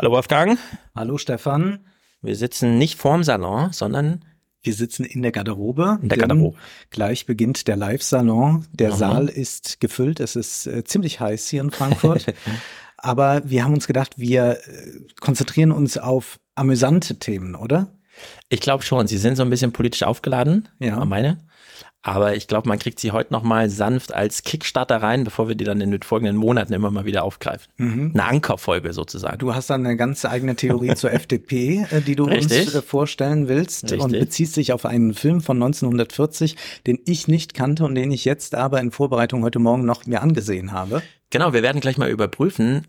Hallo Wolfgang. Hallo Stefan. Wir sitzen nicht vorm Salon, sondern wir sitzen in der Garderobe. In der Garderobe. Gleich beginnt der Live-Salon. Der Aha. Saal ist gefüllt. Es ist äh, ziemlich heiß hier in Frankfurt. Aber wir haben uns gedacht, wir äh, konzentrieren uns auf amüsante Themen, oder? Ich glaube schon. Sie sind so ein bisschen politisch aufgeladen. Ja. Meine. Aber ich glaube, man kriegt sie heute noch mal sanft als Kickstarter rein, bevor wir die dann in den folgenden Monaten immer mal wieder aufgreifen. Mhm. Eine Ankerfolge sozusagen. Du hast dann eine ganz eigene Theorie zur FDP, äh, die du Richtig. uns äh, vorstellen willst Richtig. und beziehst sich auf einen Film von 1940, den ich nicht kannte und den ich jetzt aber in Vorbereitung heute Morgen noch mir angesehen habe. Genau, wir werden gleich mal überprüfen.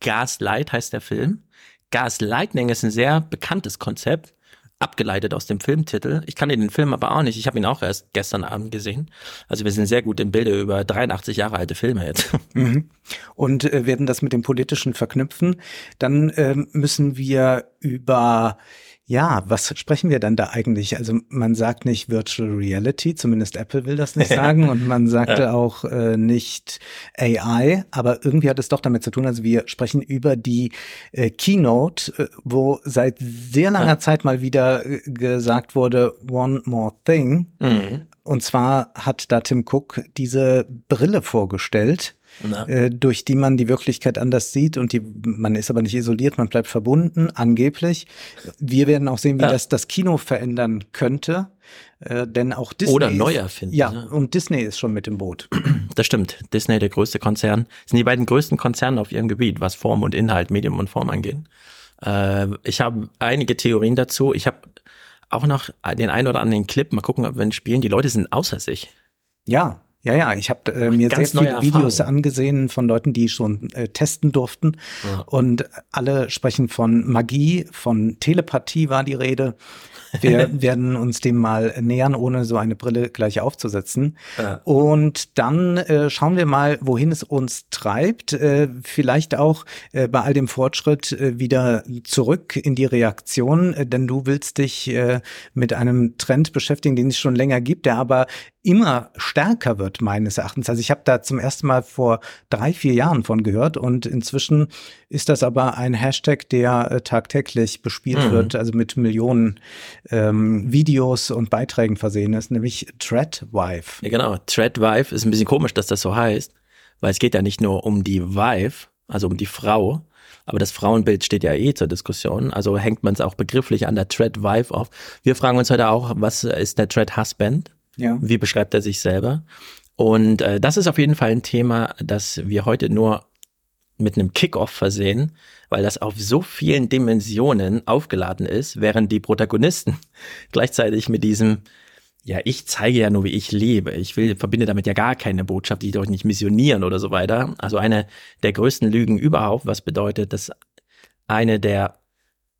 Gaslight heißt der Film. Gaslightning ist ein sehr bekanntes Konzept abgeleitet aus dem Filmtitel. Ich kannte den Film aber auch nicht. Ich habe ihn auch erst gestern Abend gesehen. Also wir sind sehr gut im Bilde über 83 Jahre alte Filme jetzt. Mhm. Und äh, werden das mit dem Politischen verknüpfen. Dann äh, müssen wir über ja, was sprechen wir dann da eigentlich? Also man sagt nicht Virtual Reality, zumindest Apple will das nicht sagen und man sagte ja. auch äh, nicht AI, aber irgendwie hat es doch damit zu tun, also wir sprechen über die äh, Keynote, äh, wo seit sehr langer ja. Zeit mal wieder äh, gesagt wurde, One More Thing. Mhm. Und zwar hat da Tim Cook diese Brille vorgestellt, äh, durch die man die Wirklichkeit anders sieht und die, man ist aber nicht isoliert, man bleibt verbunden, angeblich. Wir werden auch sehen, wie ja. das das Kino verändern könnte. Äh, denn auch Disney. Oder neu erfinden. Ja, ne? und Disney ist schon mit im Boot. Das stimmt. Disney, der größte Konzern, sind die beiden größten Konzerne auf ihrem Gebiet, was Form und Inhalt, Medium und Form angeht. Äh, ich habe einige Theorien dazu. Ich habe auch noch den einen oder anderen Clip. Mal gucken, ob wir ihn spielen. Die Leute sind außer sich. Ja, ja, ja, ich habe äh, mir Ganz sehr viele Videos angesehen von Leuten, die schon äh, testen durften. Ja. Und alle sprechen von Magie, von Telepathie war die Rede. Wir werden uns dem mal nähern, ohne so eine Brille gleich aufzusetzen. Ja. Und dann äh, schauen wir mal, wohin es uns treibt. Äh, vielleicht auch äh, bei all dem Fortschritt äh, wieder zurück in die Reaktion, äh, denn du willst dich äh, mit einem Trend beschäftigen, den es schon länger gibt, der aber immer stärker wird, meines Erachtens. Also ich habe da zum ersten Mal vor drei, vier Jahren von gehört und inzwischen ist das aber ein Hashtag, der äh, tagtäglich bespielt mhm. wird, also mit Millionen ähm, Videos und Beiträgen versehen ist, nämlich Threadwife. Ja, genau. Threadwife ist ein bisschen komisch, dass das so heißt, weil es geht ja nicht nur um die Wife, also um die Frau, aber das Frauenbild steht ja eh zur Diskussion. Also hängt man es auch begrifflich an der Thread-Wife auf. Wir fragen uns heute auch, was ist der Thread-Husband? Ja. Wie beschreibt er sich selber? Und äh, das ist auf jeden Fall ein Thema, das wir heute nur mit einem Kickoff versehen, weil das auf so vielen Dimensionen aufgeladen ist, während die Protagonisten gleichzeitig mit diesem ja, ich zeige ja nur, wie ich lebe. Ich will, verbinde damit ja gar keine Botschaft, die doch nicht missionieren oder so weiter. Also eine der größten Lügen überhaupt, was bedeutet, dass eine der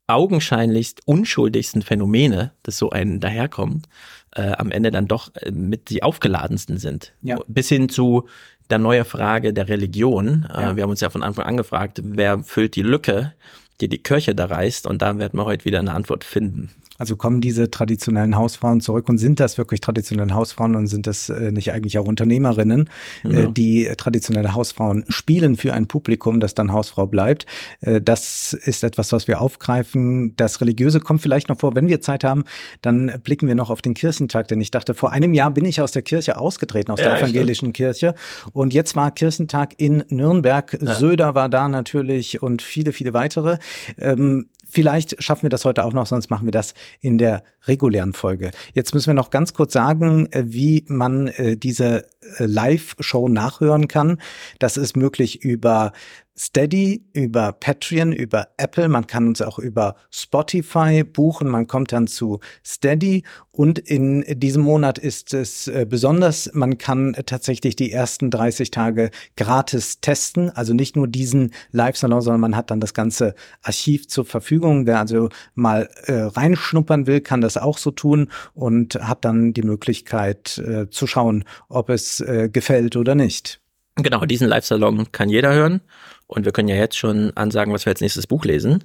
augenscheinlichst unschuldigsten Phänomene, das so einen daherkommt, äh, am Ende dann doch äh, mit die aufgeladensten sind. Ja. Bis hin zu der neue Frage der Religion. Äh, ja. wir haben uns ja von Anfang an gefragt, wer füllt die Lücke, die die Kirche da reißt? Und da werden wir heute wieder eine Antwort finden. Also kommen diese traditionellen Hausfrauen zurück und sind das wirklich traditionelle Hausfrauen und sind das äh, nicht eigentlich auch Unternehmerinnen, äh, ja. äh, die traditionelle Hausfrauen spielen für ein Publikum, das dann Hausfrau bleibt. Äh, das ist etwas, was wir aufgreifen. Das Religiöse kommt vielleicht noch vor. Wenn wir Zeit haben, dann blicken wir noch auf den Kirchentag, denn ich dachte, vor einem Jahr bin ich aus der Kirche ausgetreten, aus ja, der evangelischen Kirche. Und jetzt war Kirchentag in Nürnberg. Ja. Söder war da natürlich und viele, viele weitere. Ähm, Vielleicht schaffen wir das heute auch noch, sonst machen wir das in der regulären Folge. Jetzt müssen wir noch ganz kurz sagen, äh, wie man äh, diese äh, Live-Show nachhören kann. Das ist möglich über Steady, über Patreon, über Apple. Man kann uns auch über Spotify buchen. Man kommt dann zu Steady. Und in diesem Monat ist es besonders, man kann tatsächlich die ersten 30 Tage gratis testen. Also nicht nur diesen Live-Salon, sondern man hat dann das ganze Archiv zur Verfügung. Wer also mal äh, reinschnuppern will, kann das auch so tun und hat dann die Möglichkeit äh, zu schauen, ob es äh, gefällt oder nicht. Genau, diesen Live-Salon kann jeder hören. Und wir können ja jetzt schon ansagen, was wir als nächstes Buch lesen.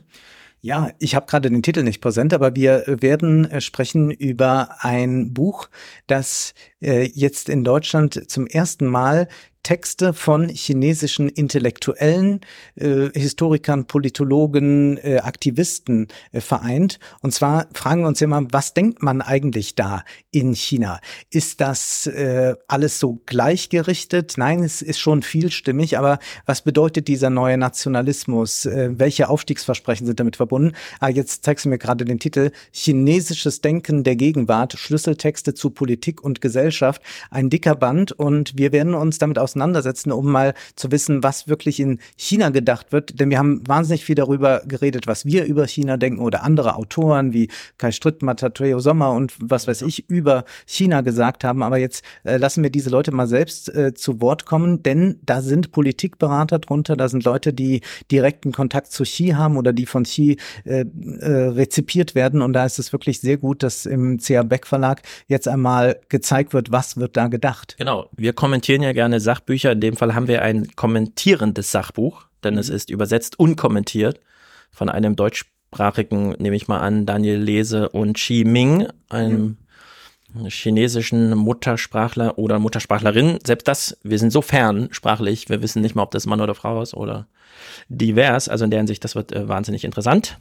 Ja, ich habe gerade den Titel nicht präsent, aber wir werden äh, sprechen über ein Buch, das äh, jetzt in Deutschland zum ersten Mal Texte von chinesischen Intellektuellen, äh, Historikern, Politologen, äh, Aktivisten äh, vereint. Und zwar fragen wir uns immer, was denkt man eigentlich da in China? Ist das äh, alles so gleichgerichtet? Nein, es ist schon vielstimmig, aber was bedeutet dieser neue Nationalismus? Äh, welche Aufstiegsversprechen sind damit verbunden? Ah, jetzt zeigst du mir gerade den Titel Chinesisches Denken der Gegenwart, Schlüsseltexte zu Politik und Gesellschaft. Ein dicker Band und wir werden uns damit aus auseinandersetzen, um mal zu wissen, was wirklich in China gedacht wird. Denn wir haben wahnsinnig viel darüber geredet, was wir über China denken oder andere Autoren wie Kai Strittmatter, Matateo Sommer und was weiß ich über China gesagt haben. Aber jetzt äh, lassen wir diese Leute mal selbst äh, zu Wort kommen, denn da sind Politikberater drunter, da sind Leute, die direkten Kontakt zu Xi haben oder die von Xi äh, äh, rezipiert werden. Und da ist es wirklich sehr gut, dass im CA Beck Verlag jetzt einmal gezeigt wird, was wird da gedacht. Genau. Wir kommentieren ja gerne Sach Sachbücher. In dem Fall haben wir ein kommentierendes Sachbuch, denn mhm. es ist übersetzt unkommentiert von einem deutschsprachigen, nehme ich mal an, Daniel Lese und Xi Ming, einem mhm. chinesischen Muttersprachler oder Muttersprachlerin. Selbst das, wir sind so fern sprachlich, wir wissen nicht mal, ob das Mann oder Frau ist oder divers. Also in der Hinsicht, das wird äh, wahnsinnig interessant.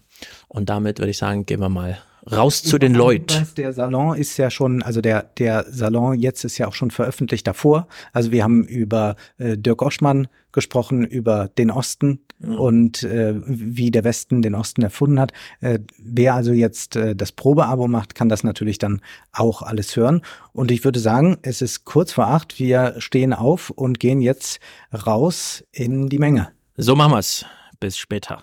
Und damit würde ich sagen, gehen wir mal raus zu den Leuten. Der Salon ist ja schon, also der, der Salon jetzt ist ja auch schon veröffentlicht davor. Also wir haben über äh, Dirk Oschmann gesprochen, über den Osten mhm. und äh, wie der Westen den Osten erfunden hat. Äh, wer also jetzt äh, das Probeabo macht, kann das natürlich dann auch alles hören. Und ich würde sagen, es ist kurz vor acht. Wir stehen auf und gehen jetzt raus in die Menge. So machen wir's. Bis später.